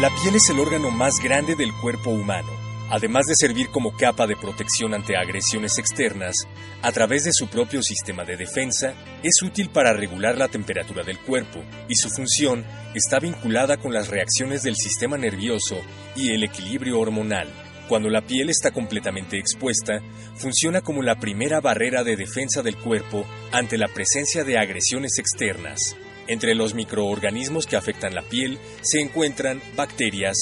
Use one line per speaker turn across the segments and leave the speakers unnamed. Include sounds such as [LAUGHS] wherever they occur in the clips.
La piel es el órgano más grande del cuerpo humano. Además de servir como capa de protección ante agresiones externas, a través de su propio sistema de defensa, es útil para regular la temperatura del cuerpo y su función está vinculada con las reacciones del sistema nervioso y el equilibrio hormonal. Cuando la piel está completamente expuesta, funciona como la primera barrera de defensa del cuerpo ante la presencia de agresiones externas. Entre los microorganismos que afectan la piel se encuentran bacterias,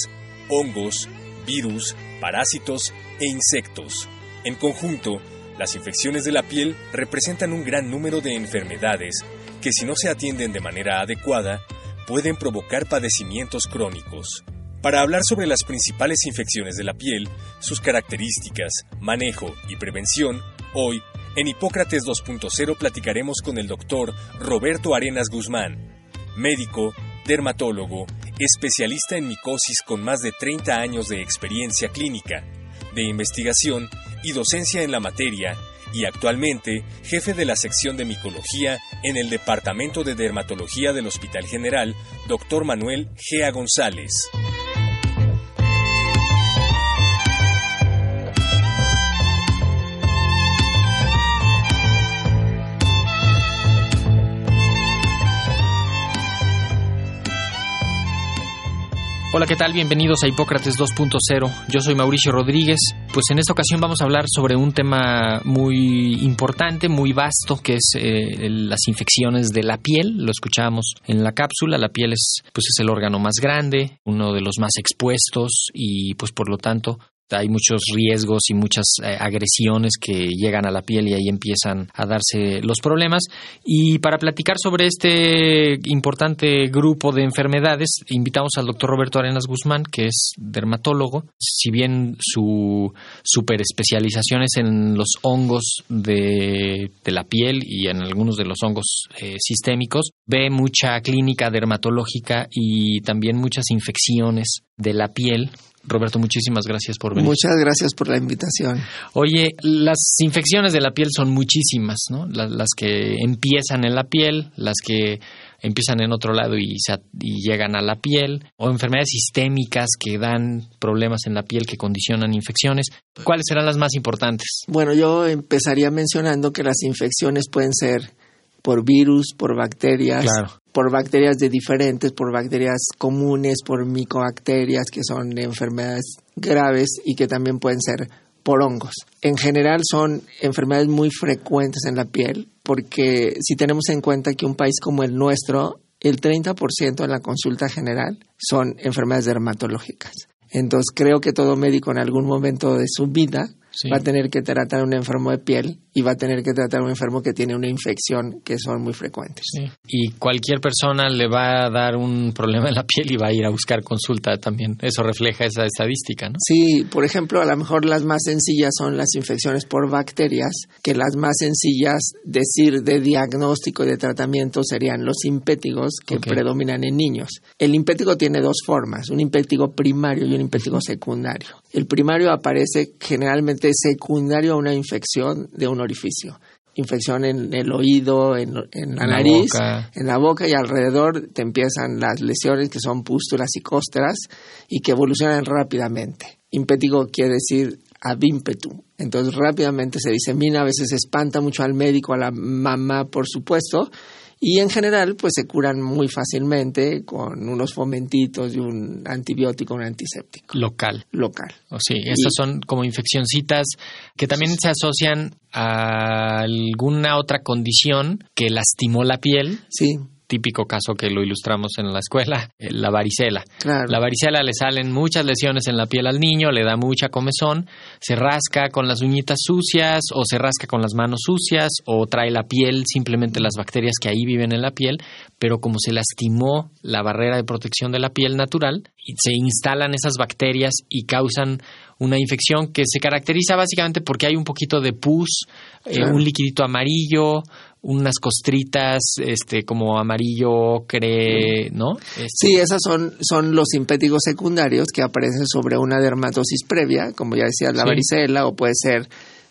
hongos, virus, parásitos e insectos. En conjunto, las infecciones de la piel representan un gran número de enfermedades que si no se atienden de manera adecuada, pueden provocar padecimientos crónicos. Para hablar sobre las principales infecciones de la piel, sus características, manejo y prevención, hoy, en Hipócrates 2.0 platicaremos con el doctor Roberto Arenas Guzmán, médico, dermatólogo, especialista en micosis con más de 30 años de experiencia clínica, de investigación y docencia en la materia, y actualmente jefe de la sección de micología en el Departamento de Dermatología del Hospital General, Dr. Manuel Gea González.
Hola, ¿qué tal? Bienvenidos a Hipócrates 2.0. Yo soy Mauricio Rodríguez. Pues en esta ocasión vamos a hablar sobre un tema muy importante, muy vasto, que es eh, las infecciones de la piel. Lo escuchábamos en la cápsula. La piel es, pues es el órgano más grande, uno de los más expuestos y, pues por lo tanto, hay muchos riesgos y muchas eh, agresiones que llegan a la piel y ahí empiezan a darse los problemas. Y para platicar sobre este importante grupo de enfermedades, invitamos al doctor Roberto Arenas Guzmán, que es dermatólogo. Si bien su super especialización es en los hongos de, de la piel y en algunos de los hongos eh, sistémicos, ve mucha clínica dermatológica y también muchas infecciones de la piel Roberto, muchísimas gracias por venir.
Muchas gracias por la invitación.
Oye, las infecciones de la piel son muchísimas, ¿no? Las, que empiezan en la piel, las que empiezan en otro lado y, y, llegan a la piel, o enfermedades sistémicas que dan problemas en la piel que condicionan infecciones. ¿Cuáles serán las más importantes?
Bueno, yo empezaría mencionando que las infecciones pueden ser por virus, por bacterias, por bacterias de diferentes, por bacterias comunes, por micobacterias, que son enfermedades graves y que también pueden ser por hongos. En general son enfermedades muy frecuentes en la piel, porque si tenemos en cuenta que un país como el nuestro, el 30% de la consulta general son enfermedades dermatológicas. Entonces creo que todo médico en algún momento de su vida va a tener que tratar a un enfermo de piel y va a tener que tratar a un enfermo que tiene una infección que son muy frecuentes.
Y cualquier persona le va a dar un problema en la piel y va a ir a buscar consulta también. Eso refleja esa estadística, ¿no?
Sí, por ejemplo, a lo mejor las más sencillas son las infecciones por bacterias, que las más sencillas decir de diagnóstico y de tratamiento serían los impétigos que predominan en niños. El impétigo tiene dos formas, un impétigo primario y un impétigo secundario. El primario aparece generalmente secundario a una infección de un orificio. Infección en el oído, en, la nariz, en la boca y alrededor te empiezan las lesiones que son pústulas y costras y que evolucionan rápidamente. Impétigo quiere decir ad ímpetu. Entonces rápidamente se disemina, a veces espanta mucho al médico, a la mamá, por supuesto, y en general pues se curan muy fácilmente con unos fomentitos y un antibiótico, un antiséptico.
Local.
Local.
O sí, estas son como infeccioncitas que también se asocian a alguna otra condición que lastimó la piel.
Sí.
Típico caso que lo ilustramos en la escuela, [LAUGHS] eh, la varicela.
Claro.
La varicela le salen muchas lesiones en la piel al niño, le da mucha comezón, se rasca con las uñitas sucias o se rasca con las manos sucias o trae la piel, simplemente las bacterias que ahí viven en la piel, pero como se lastimó la barrera de protección de la piel natural, se instalan esas bacterias y causan una infección que se caracteriza básicamente porque hay un poquito de pus, eh, un liquidito amarillo, unas costritas este como amarillo ocre, ¿no? Este,
Sí, esas son, son los simpéticos secundarios que aparecen sobre una dermatosis previa, como ya decía, la
Sí.
varicela, o puede ser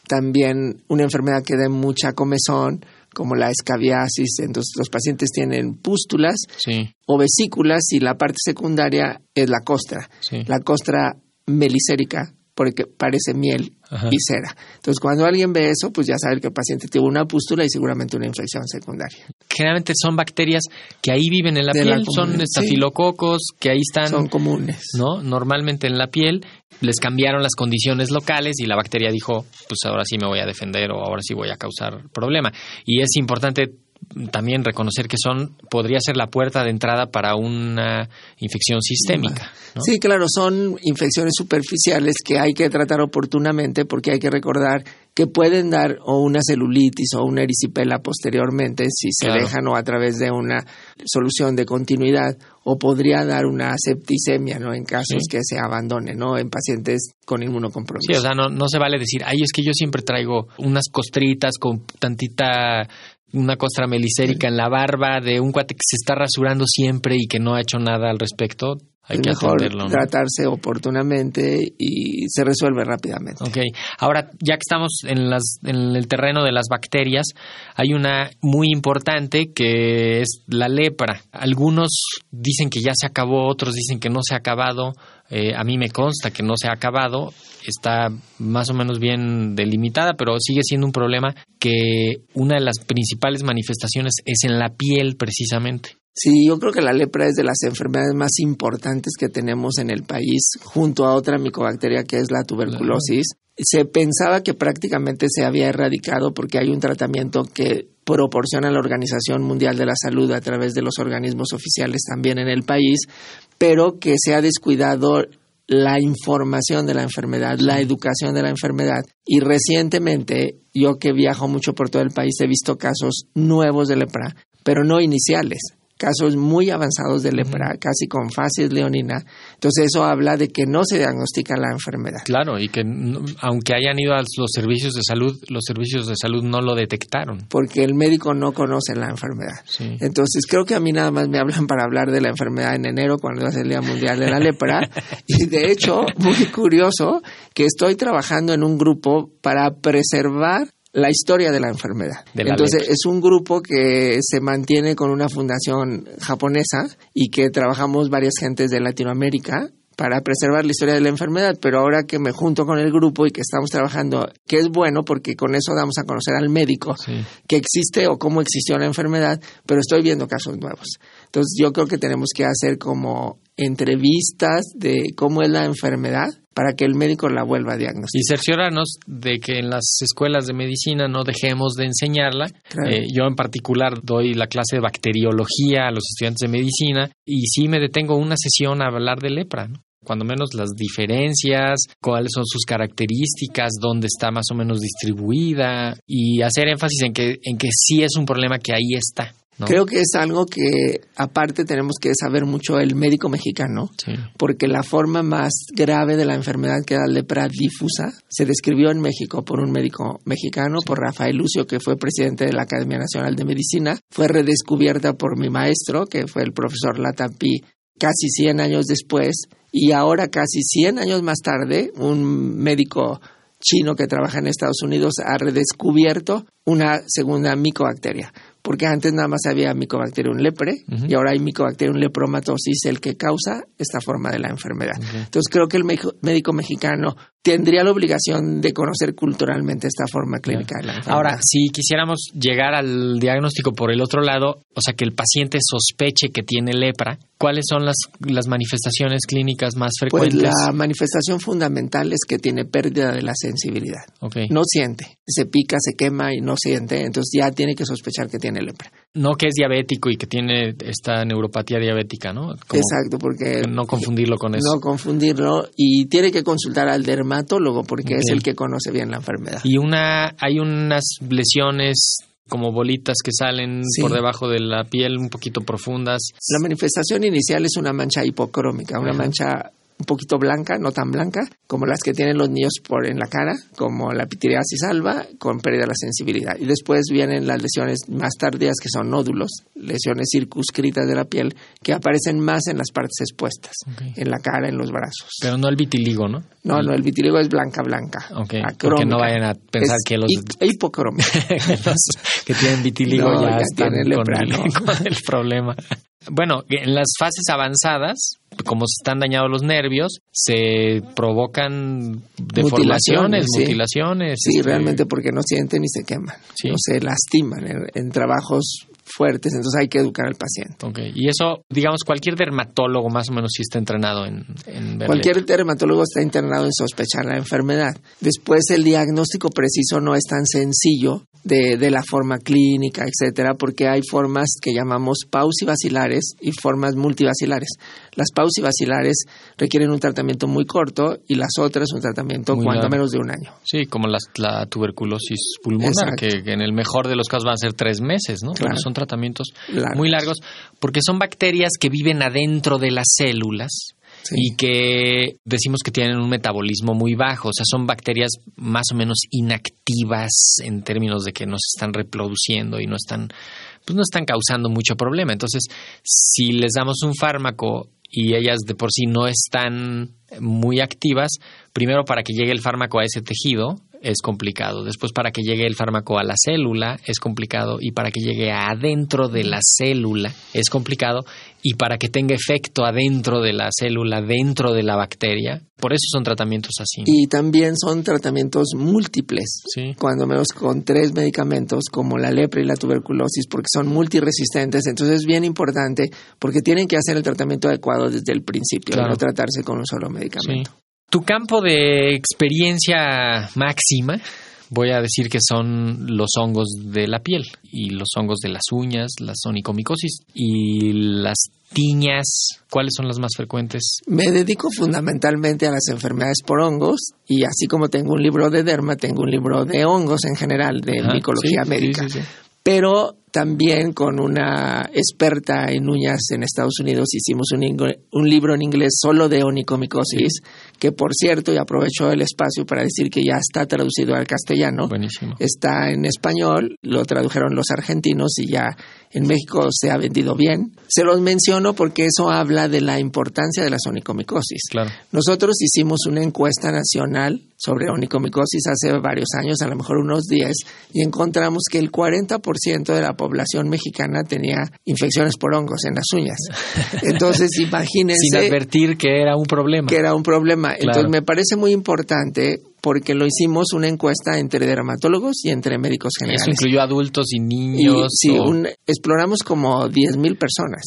también una enfermedad que dé mucha comezón, como la escabiasis. Entonces, los pacientes tienen pústulas
sí,
o vesículas y la parte secundaria es la costra.
sí.
La costra melicérica, porque parece miel
Ajá.
y. Entonces, cuando alguien ve eso, pues ya sabe que el paciente tuvo una pústula y seguramente una infección secundaria.
Generalmente son bacterias que ahí viven en la
De la
piel, son
sí.
estafilococos que ahí están
Son comunes.
¿no? Normalmente en la piel les cambiaron las condiciones locales y la bacteria dijo, pues ahora sí me voy a defender o ahora sí voy a causar problema. Y es importante también reconocer que son podría ser la puerta de entrada para una infección sistémica, ¿no?
Sí, claro, son infecciones superficiales que hay que tratar oportunamente porque hay que recordar que pueden dar o una celulitis o una erisipela posteriormente si se
Claro.
dejan o a través de una solución de continuidad o podría dar una septicemia, ¿no? En casos
Sí.
que se abandone, ¿no? En pacientes con inmunocompromiso.
Sí, o sea, no, no se vale decir, ay, es que yo siempre traigo unas costritas con tantita, una costra melicérica en la barba de un cuate que se está rasurando siempre y que no ha hecho nada al respecto. Hay
es
que
mejor
atenderlo. ¿no?
tratarse oportunamente y se resuelve rápidamente.
Ok, ahora ya que estamos en, las, en el terreno de las bacterias, hay una muy importante que es la lepra. Algunos dicen que ya se acabó, otros dicen que no se ha acabado. Eh, a mí me consta que no se ha acabado, está más o menos bien delimitada, pero sigue siendo un problema que una de las principales manifestaciones es en la piel precisamente.
Sí, yo creo que la lepra es de las enfermedades más importantes que tenemos en el país, junto a otra micobacteria que es la tuberculosis. Se pensaba que prácticamente se había erradicado porque hay un tratamiento que proporciona la Organización Mundial de la Salud a través de los organismos oficiales también en el país, pero que se ha descuidado la información de la enfermedad, la educación de la enfermedad. Y recientemente, yo que viajo mucho por todo el país, he visto casos nuevos de lepra, pero no iniciales casos muy avanzados de lepra, casi con fases leonina. Entonces eso habla de que no se diagnostica la enfermedad.
Claro, y que aunque hayan ido a los servicios de salud, los servicios de salud no lo detectaron.
Porque el médico no conoce la enfermedad.
Sí.
Entonces creo que a mí nada más me hablan para hablar de la enfermedad en enero cuando es el Día Mundial de la Lepra. [LAUGHS] y de hecho, muy curioso, que estoy trabajando en un grupo para preservar la historia de la enfermedad.
De la
Entonces es un grupo que se mantiene con una fundación japonesa y que trabajamos varias gentes de Latinoamérica para preservar la historia de la enfermedad, pero ahora que me junto con el grupo y que estamos trabajando, que es bueno porque con eso damos a conocer al médico
Sí.
que existe o cómo existió la enfermedad, pero estoy viendo casos nuevos. Entonces yo creo que tenemos que hacer como entrevistas de cómo es la enfermedad para que el médico la vuelva a diagnosticar.
Y cerciorarnos de que en las escuelas de medicina no dejemos de enseñarla.
Claro.
Eh, yo en particular doy la clase de bacteriología a los estudiantes de medicina y sí me detengo una sesión a hablar de lepra. ¿no? Cuando menos las diferencias, cuáles son sus características, dónde está más o menos distribuida y hacer énfasis en que, en que sí es un problema que ahí está. ¿No?
Creo que es algo que aparte tenemos que saber mucho el médico mexicano,
Sí.
porque la forma más grave de la enfermedad que era lepra difusa se describió en México por un médico mexicano, por Rafael Lucio, que fue presidente de la Academia Nacional de Medicina. Fue redescubierta por mi maestro, que fue el profesor Latapi, casi 100 años después. Y ahora, casi 100 años más tarde, un médico chino que trabaja en Estados Unidos ha redescubierto una segunda micobacteria. Porque antes nada más había Mycobacterium lepre y ahora hay Mycobacterium lepromatosis, el que causa esta forma de la enfermedad. Entonces creo que el médico mexicano tendría la obligación de conocer culturalmente esta forma clínica de la enfermedad.
Ahora, si quisiéramos llegar al diagnóstico por el otro lado, o sea, que el paciente sospeche que tiene lepra, ¿Cuáles son las, las manifestaciones clínicas más
Pues
frecuentes?
la manifestación fundamental es que tiene pérdida de la sensibilidad.
Ok.
No siente, se pica, se quema y no siente, entonces ya tiene que sospechar que tiene lepra.
No que es diabético y que tiene esta neuropatía diabética, ¿no? Como
Exacto, porque
No confundirlo con eso.
no confundirlo y tiene que consultar al dermatólogo porque es el que conoce bien la enfermedad.
Y una, hay unas lesiones como bolitas que salen
Sí.
por debajo de la piel un poquito profundas.
La manifestación inicial es una mancha hipocrómica, una
Ajá.
mancha un poquito blanca, no tan blanca, como las que tienen los niños por en la cara, como la pitiriasis alba, con pérdida de la sensibilidad. Y después vienen las lesiones más tardías, que son nódulos, lesiones circunscritas de la piel, que aparecen más en las partes expuestas, en la cara, en los brazos.
Pero no el vitiligo, ¿no?
No, no, el vitiligo es blanca, blanca.
Ok,
acrómica.
porque no vayan a pensar
Es
que los-
hi- hipocrómica.
los [LAUGHS] que tienen vitiligo
No,
ya,
ya
están con, el, [LAUGHS] el problema. Bueno, en las fases avanzadas, como se están dañados los nervios, se provocan deformaciones,
Mutilaciones, sí.
mutilaciones.
Sí,
este,
realmente porque no sienten ni se queman,
Sí.
no se lastiman en, en trabajos fuertes, entonces hay que educar al paciente.
Y eso, digamos, cualquier dermatólogo más o menos sí está entrenado en, en
Cualquier dermatólogo está internado en sospechar la enfermedad. Después el diagnóstico preciso no es tan sencillo de, de la forma clínica, etcétera, porque hay formas que llamamos pausivacilares y formas multivacilares. Las pausivacilares requieren un tratamiento muy corto y las otras un tratamiento
Muy
cuando
largo.
menos de un año.
Sí, como las- la tuberculosis pulmonar, que, que en el mejor de los casos van a ser tres meses, ¿no?
Claro.
Son tratamientos
Largos.
muy largos, porque son bacterias que viven adentro de las células Y que decimos que tienen un metabolismo muy bajo, o sea, son bacterias más o menos inactivas en términos de que no se están reproduciendo y no están, pues no están causando mucho problema. Entonces, si les damos un fármaco y ellas de por sí no están muy activas, primero para que llegue el fármaco a ese tejido es complicado, después para que llegue el fármaco a la célula es complicado y para que llegue adentro de la célula es complicado y para que tenga efecto adentro de la célula, dentro de la bacteria, por eso son tratamientos así.
Y también son tratamientos múltiples,
Sí.
cuando menos con tres medicamentos como la lepra y la tuberculosis, porque son multiresistentes. Entonces es bien importante porque tienen que hacer el tratamiento adecuado desde el principio
Claro.
no tratarse con un solo medicamento.
Sí. Tu campo de experiencia máxima, voy a decir que son los hongos de la piel y los hongos de las uñas, la onicomicosis y las tiñas. ¿Cuáles son las más frecuentes?
Me dedico fundamentalmente a las enfermedades por hongos y así como tengo un libro de derma, tengo un libro de hongos en general, de
Ajá,
micología
sí,
médica.
sí, sí, sí.
Pero también con una experta en uñas en Estados Unidos hicimos un, libro en inglés solo de onicomicosis, que por cierto, y aprovecho el espacio para decir que ya está traducido al castellano,
Buenísimo.
está en español, lo tradujeron los argentinos y ya en México se ha vendido bien. Se los menciono porque eso habla de la importancia de las onicomicosis.
Claro.
Nosotros hicimos una encuesta nacional sobre onicomicosis hace varios años, a lo mejor unos 10, y encontramos que el 40% de la población mexicana tenía infecciones por hongos en las uñas. Entonces, [LAUGHS]
Sin
imagínense
advertir que era un problema.
que era un problema.
Claro.
Entonces, me parece muy importante porque lo hicimos una encuesta entre dermatólogos y entre médicos
Eso
generales.
incluyó adultos y
Y,
niños.
sí,
o-
un- exploramos como 10.000 personas.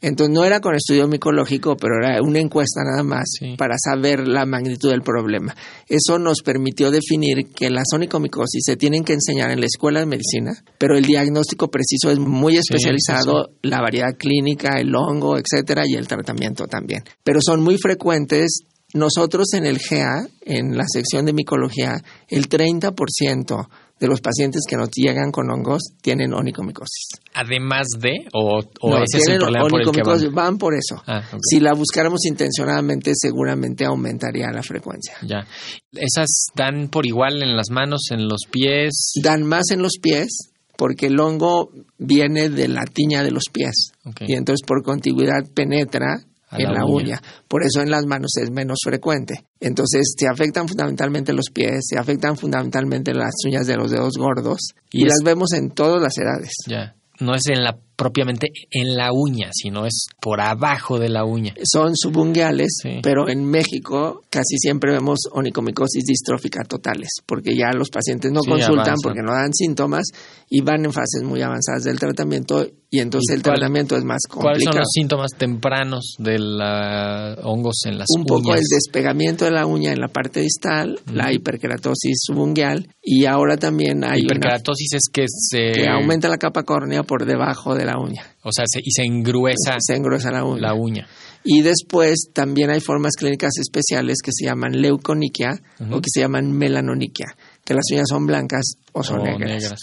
Entonces no era con estudio micológico, pero era una encuesta nada más
Sí.
para saber la magnitud del problema. Eso nos permitió definir que la onicomicosis se tienen que enseñar en la escuela de medicina, pero el diagnóstico preciso es muy especializado, la variedad clínica, el hongo, etcétera, y el tratamiento también. Pero son muy frecuentes. Nosotros en el GA, en la sección de micología, el 30% de los pacientes que nos llegan con hongos tienen onicomicosis.
Además de, o, o
No,
ese es el problema por el que van.
van por eso.
Ah.
Si la buscáramos intencionadamente, seguramente aumentaría la frecuencia.
Ya. Esas dan por igual en las manos, en los pies.
Dan más en los pies porque el hongo viene de la tiña de los pies y entonces por contigüidad penetra en
la
la,
uña.
uña. Por eso en las manos es menos frecuente. Entonces se afectan fundamentalmente los pies, se afectan fundamentalmente las uñas de los dedos gordos y,
Y es-
las vemos en todas las edades.
Ya. No es en la propiamente en la uña, sino es por abajo de la uña.
Son subunguales, pero en México casi siempre vemos onicomicosis distrófica totales, porque ya los pacientes no consultan porque no dan síntomas y van en fases muy avanzadas del tratamiento y entonces el tratamiento es más complicado.
¿Cuáles son los síntomas tempranos de la hongos en las
uñas? Un poco el despegamiento de la uña en la parte distal, la hiperkeratosis subungual y ahora también hay
hiperkeratosis es que se
que aumenta la capa córnea por debajo de la uña.
O sea, y se engruesa
se engruesa la uña.
La uña.
Y después también hay formas clínicas especiales que se llaman leuconiquia o que se llaman melanoniquia, que las uñas son blancas o son negras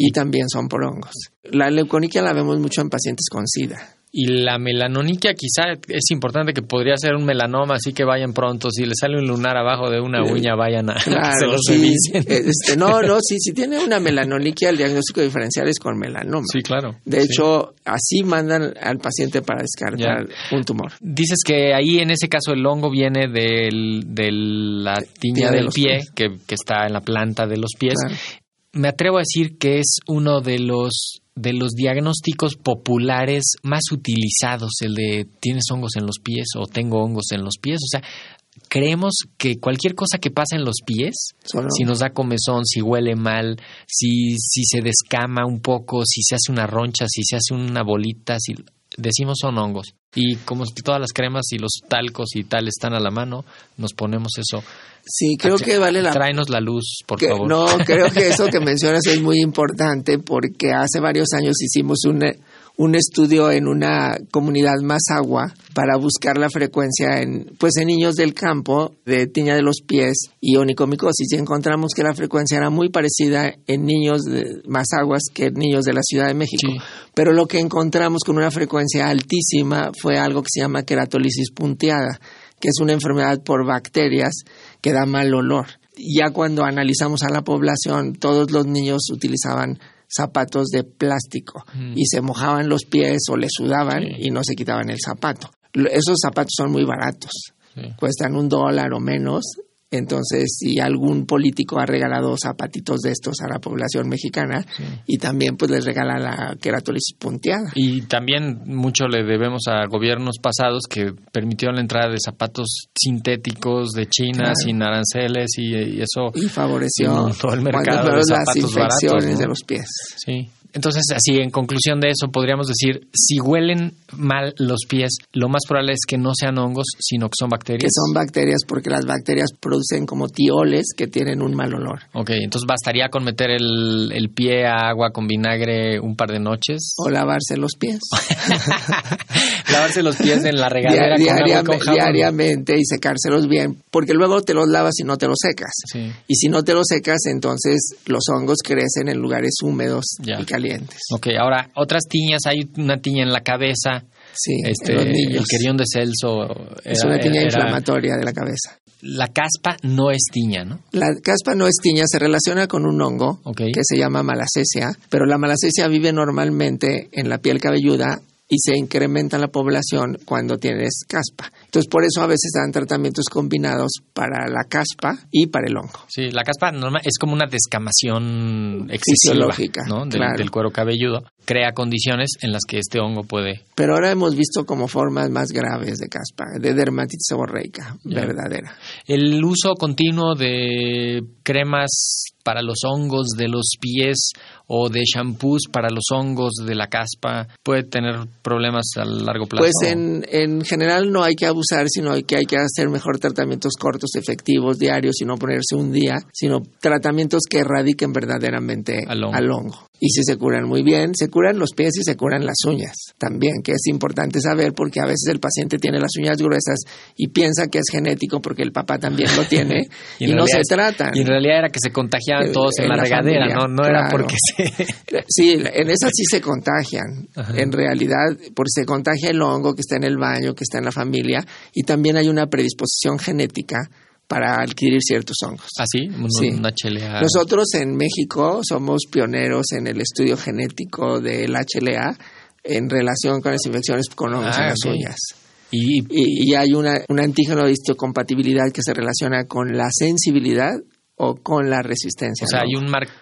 y también son por hongos. La leuconiquia la vemos mucho en pacientes con SIDA.
Y la melanoniquia quizá es importante que podría ser un melanoma, así que vayan pronto. Si le sale un lunar abajo de una uña, vayan a [LAUGHS]
claro, sí, este, No, no, [LAUGHS] sí, si tiene una melanoniquia, el diagnóstico diferencial es con melanoma.
Sí, claro.
De hecho, así mandan al paciente para descartar un tumor.
Dices que ahí en ese caso el hongo viene de la tiña del pie, que, que, está en la planta de los pies me atrevo a decir que es uno de los de los diagnósticos populares más utilizados, el de tienes hongos en los pies o tengo hongos en los pies. O sea, creemos que cualquier cosa que pasa en los pies, si nos da comezón, si huele mal, si, si se descama un poco, si se hace una roncha, si se hace una bolita, si decimos son hongos. Y como todas las cremas y los talcos y tal están a la mano, nos ponemos eso.
Sí, creo que vale la
Tráenos la luz, por favor.
No, creo que eso que [LAUGHS] mencionas es muy importante porque hace varios años hicimos un, un estudio en una comunidad más agua para buscar la frecuencia en pues en niños del campo de tiña de los pies y onicomicosis y encontramos que la frecuencia era muy parecida en niños de más aguas que en niños de la Ciudad de México. Pero lo que encontramos con una frecuencia altísima fue algo que se llama queratolisis punteada, que es una enfermedad por bacterias que da mal olor. Ya cuando analizamos a la población, todos los niños utilizaban zapatos de plástico mm. y se mojaban los pies o le sudaban y no se quitaban el zapato. Esos zapatos son muy baratos, cuestan un dólar o menos entonces, si algún político ha regalado zapatitos de estos a la población mexicana y también pues les regala la queratólisis punteada.
Y también mucho le debemos a gobiernos pasados que permitieron la entrada de zapatos sintéticos de China sin aranceles y, eso
y favoreció [LAUGHS]
todo el mercado de
las infecciones de los pies.
Sí. Entonces, así en conclusión de eso, podríamos decir, si huelen mal los pies, lo más probable es que no sean hongos, sino que son bacterias.
Que son bacterias porque las bacterias producen como tioles que tienen un mal olor.
Ok, entonces bastaría con meter el, el pie a agua con vinagre un par de noches.
O lavarse los pies. [LAUGHS]
lavarse los pies en la regadera con agua con
Diariamente y secárselos bien, porque luego te los lavas y no te los secas. Y si no te los secas, entonces los hongos crecen en lugares húmedos y calientes.
Ok, ahora, otras tiñas, hay una tiña en la cabeza.
Sí, este, los niños.
El querión de Celso.
es una tiña inflamatoria de la cabeza.
La caspa no es tiña, ¿no?
La caspa no es tiña, se relaciona con un hongo que se llama malacesia, pero la malacesia vive normalmente en la piel cabelluda y se incrementa la población cuando tienes caspa. Entonces, por eso a veces dan tratamientos combinados para la caspa y para el hongo.
Sí, la caspa es como una descamación excesiva ¿no? del, cuero cabelludo. Crea condiciones en las que este hongo puede.
Pero ahora hemos visto como formas más graves de caspa, de dermatitis seborreica verdadera.
El uso continuo de cremas para los hongos de los pies o de shampoos para los hongos de la caspa puede tener problemas a largo plazo?
Pues en, en general no hay que abusar, sino que hay que hacer mejor tratamientos cortos, efectivos, diarios, y no ponerse un día, sino tratamientos que erradiquen verdaderamente al hongo. Y si se curan muy bien, se curan los pies y se curan las uñas también, que es importante saber porque a veces el paciente tiene las uñas gruesas y piensa que es genético porque el papá también lo tiene [LAUGHS] y, no se tratan.
Y en realidad era que se contagiaban todos en, la, regadera, ¿no? No era porque se... [LAUGHS]
Sí, en esas sí se contagian. En realidad, porque se contagia el hongo que está en el baño, que está en la familia y también hay una predisposición genética para adquirir ciertos hongos.
¿Ah, sí? HLA.
Nosotros en México somos pioneros en el estudio genético del HLA en relación con las infecciones con hongos en ah, las uñas. Y, hay una, un antígeno de histocompatibilidad que se relaciona con la sensibilidad o con la resistencia.
O sea, hay un marco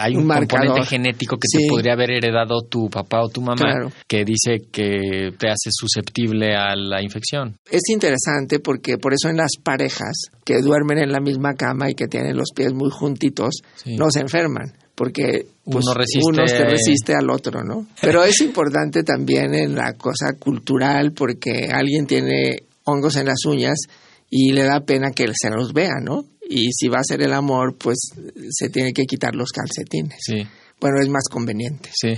hay un, componente genético que te podría haber heredado tu papá o tu mamá que dice que te hace susceptible a la infección.
Es interesante porque por eso en las parejas que duermen en la misma cama y que tienen los pies muy juntitos no se enferman porque pues, uno, resiste... resiste al otro, ¿no? [LAUGHS] Pero es importante también en la cosa cultural porque alguien tiene hongos en las uñas y le da pena que se los vea, ¿no? Y si va a hacer el amor, pues se tiene que quitar los calcetines. Sí. Bueno, es más conveniente.
Sí.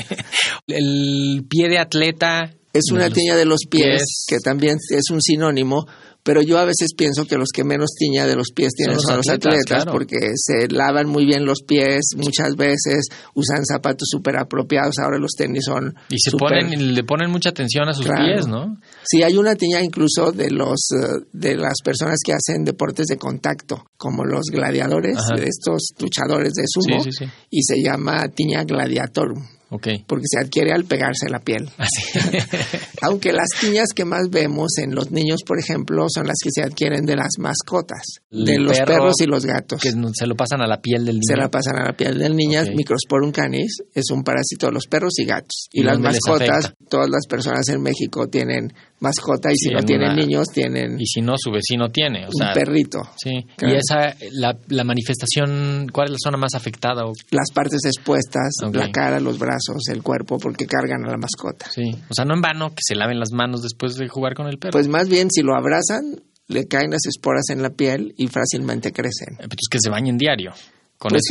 [LAUGHS] el pie de atleta.
Es una tiña de los pies, que también es un sinónimo, pero yo a veces pienso que los que menos tiña de los pies tienen son los, atletas, porque se lavan muy bien los pies muchas veces, usan zapatos súper apropiados, ahora los tenis son
Y se ponen, le ponen mucha atención a sus pies, ¿no?
Sí, hay una tiña incluso de los eh, de las personas que hacen deportes de contacto, como los gladiadores, estos luchadores de sumo, y se llama tiña gladiatorum. Porque se adquiere al pegarse la piel. Ah, [LAUGHS] Aunque las tiñas que más vemos en los niños, por ejemplo, son las que se adquieren de las mascotas, de los perros y los gatos.
Que se lo pasan a la piel del niño.
Se la pasan a la piel del niño. Microsporum canis es un parásito de los perros y gatos. Y, las mascotas, todas las personas en México tienen mascota y si no tienen niños tienen
y si no su vecino tiene o
un perrito.
sí. Y esa la, la, manifestación cuál es la zona más afectada
las partes expuestas la cara los brazos el cuerpo porque cargan a la mascota.
Sí. O sea no en vano que se laven las manos después de jugar con el perro.
Pues más bien si lo abrazan le caen las esporas en la piel y fácilmente crecen.
Pues es que se bañen diario
pues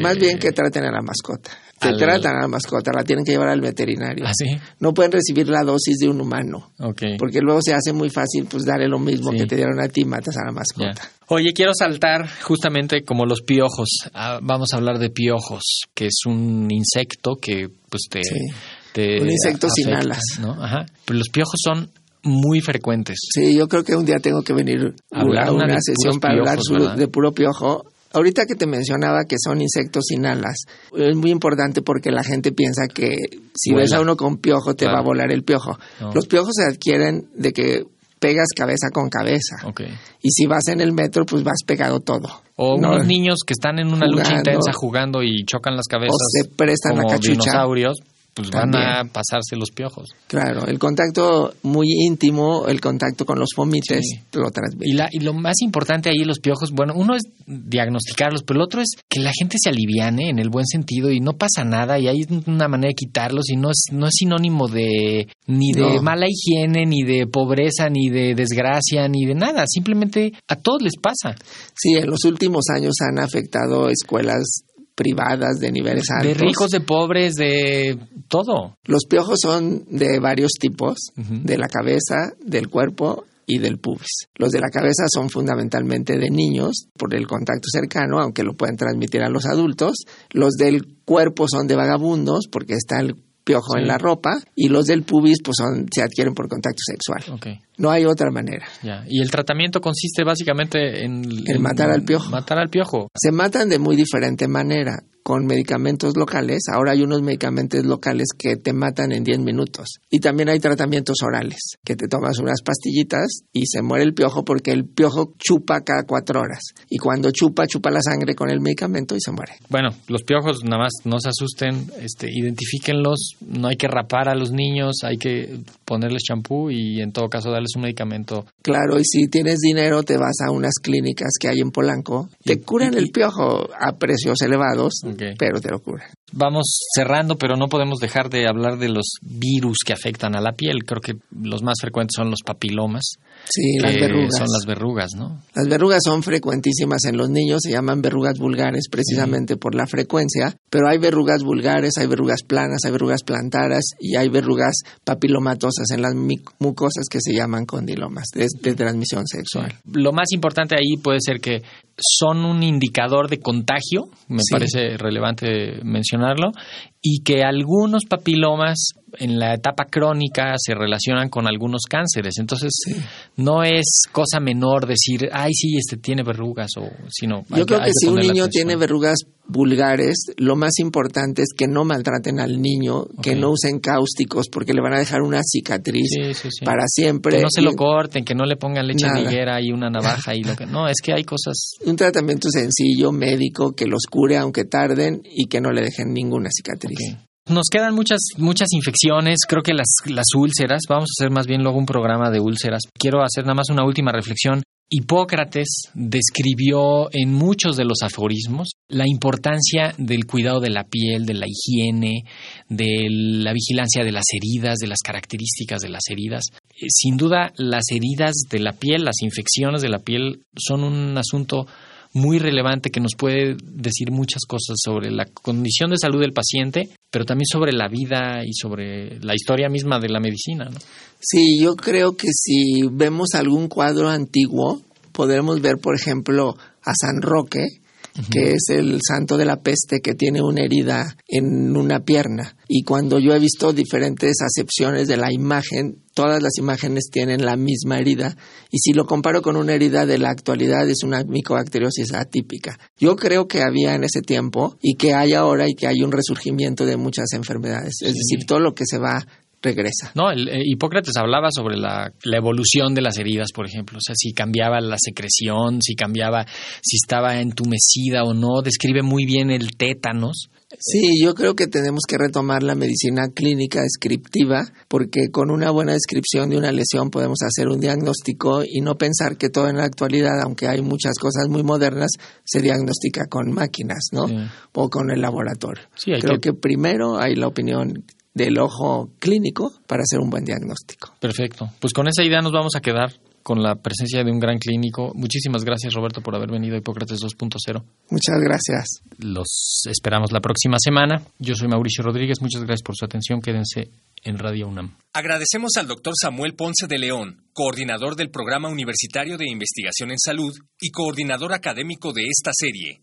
más bien que traten a la mascota. Te tratan a la mascota, la tienen que llevar al veterinario.
¿Ah,
no pueden recibir la dosis de un humano. Porque luego se hace muy fácil pues darle lo mismo que te dieron a ti, matas a la mascota.
Oye, quiero saltar justamente como los piojos. Ah, vamos a hablar de piojos, que es un insecto que pues te...
un insecto sin alas.
¿no? Ajá. Pero los piojos son muy frecuentes.
Sí, yo creo que un día tengo que venir a una, sesión para hablar de puro piojo. Ahorita que te mencionaba que son insectos sin alas, es muy importante porque la gente piensa que si ves a uno con piojo te va a volar el piojo. Los piojos se adquieren de que pegas cabeza con cabeza. Y si vas en el metro, pues vas pegado todo.
O unos niños que están en una lucha intensa jugando y chocan las cabezas. O
se prestan
como
a cachucha.
dinosaurios pues van a pasarse los piojos.
Claro, el contacto muy íntimo, el contacto con los fomites, lo transmite.
Y, la, y lo más importante ahí, los piojos, bueno, uno es diagnosticarlos, pero el otro es que la gente se aliviane en el buen sentido y no pasa nada y hay una manera de quitarlos y no es, no es sinónimo de ni de mala higiene, ni de pobreza, ni de desgracia, ni de nada. Simplemente a todos les pasa.
Sí, en los últimos años han afectado escuelas privadas de niveles altos.
De ricos, de pobres, de todo.
Los piojos son de varios tipos, de la cabeza, del cuerpo y del pubis. Los de la cabeza son fundamentalmente de niños por el contacto cercano, aunque lo pueden transmitir a los adultos. Los del cuerpo son de vagabundos porque está el piojo en la ropa y los del pubis pues son se adquieren por contacto sexual. No hay otra manera.
Y el tratamiento consiste básicamente en,
en matar al piojo.
Matar al piojo.
Se matan de muy diferente manera con medicamentos locales. Ahora hay unos medicamentos locales que te matan en 10 minutos. Y también hay tratamientos orales, que te tomas unas pastillitas y se muere el piojo porque el piojo chupa cada cuatro horas. Y cuando chupa, chupa la sangre con el medicamento y se muere.
Bueno, los piojos nada más no se asusten, este, identifíquenlos. No hay que rapar a los niños, hay que ponerles champú y en todo caso darles un medicamento.
Claro, y si tienes dinero te vas a unas clínicas que hay en Polanco. Te curan el piojo a precios elevados pero te lo cura.
Vamos cerrando, pero no podemos dejar de hablar de los virus que afectan a la piel. Creo que los más frecuentes son los papilomas.
Sí, las verrugas.
Son las verrugas, ¿no?
Las verrugas son frecuentísimas en los niños, se llaman verrugas vulgares precisamente por la frecuencia, pero hay verrugas vulgares, hay verrugas planas, hay verrugas plantaras y hay verrugas papilomatosas en las mucosas que se llaman condilomas, de, transmisión sexual.
Lo más importante ahí puede ser que son un indicador de contagio, me parece relevante y que algunos papilomas en la etapa crónica se relacionan con algunos cánceres. Entonces, no es cosa menor decir, ay, sí, este tiene verrugas, o sino.
Yo creo que, si un niño tiene verrugas vulgares, lo más importante es que no maltraten al niño, que no usen cáusticos, porque le van a dejar una cicatriz para siempre.
Que no se lo corten, que no le pongan leche liguera y una navaja y lo que. No, es que hay cosas. [LAUGHS]
Un tratamiento sencillo, médico, que los cure aunque tarden y que no le dejen ninguna cicatriz.
Nos quedan muchas, muchas infecciones, creo que las, las úlceras, vamos a hacer más bien luego un programa de úlceras. Quiero hacer nada más una última reflexión. Hipócrates describió en muchos de los aforismos la importancia del cuidado de la piel, de la higiene, de la vigilancia de las heridas, de las características de las heridas. Eh, sin duda, las heridas de la piel, las infecciones de la piel son un asunto muy relevante que nos puede decir muchas cosas sobre la condición de salud del paciente, pero también sobre la vida y sobre la historia misma de la medicina. ¿no?
Sí, yo creo que si vemos algún cuadro antiguo, podremos ver, por ejemplo, a San Roque, que es el santo de la peste que tiene una herida en una pierna. Y cuando yo he visto diferentes acepciones de la imagen, todas las imágenes tienen la misma herida. Y si lo comparo con una herida de la actualidad, es una micobacteriosis atípica. Yo creo que había en ese tiempo y que hay ahora y que hay un resurgimiento de muchas enfermedades. Es decir, todo lo que se va regresa.
No, el, eh, Hipócrates hablaba sobre la, la, evolución de las heridas, por ejemplo, o sea, si cambiaba la secreción, si cambiaba, si estaba entumecida o no, describe muy bien el tétanos.
Sí, yo creo que tenemos que retomar la medicina clínica descriptiva porque con una buena descripción de una lesión podemos hacer un diagnóstico y no pensar que todo en la actualidad, aunque hay muchas cosas muy modernas, se diagnostica con máquinas, ¿no? O con el laboratorio. Sí, creo que... que primero hay la opinión del ojo clínico para hacer un buen diagnóstico.
Perfecto. Pues con esa idea nos vamos a quedar con la presencia de un gran clínico. Muchísimas gracias, Roberto, por haber venido a Hipócrates 2.0.
Muchas gracias.
Los esperamos la próxima semana. Yo soy Mauricio Rodríguez. Muchas gracias por su atención. Quédense en Radio UNAM.
Agradecemos al doctor Samuel Ponce de León, coordinador del Programa Universitario de Investigación en Salud y coordinador académico de esta serie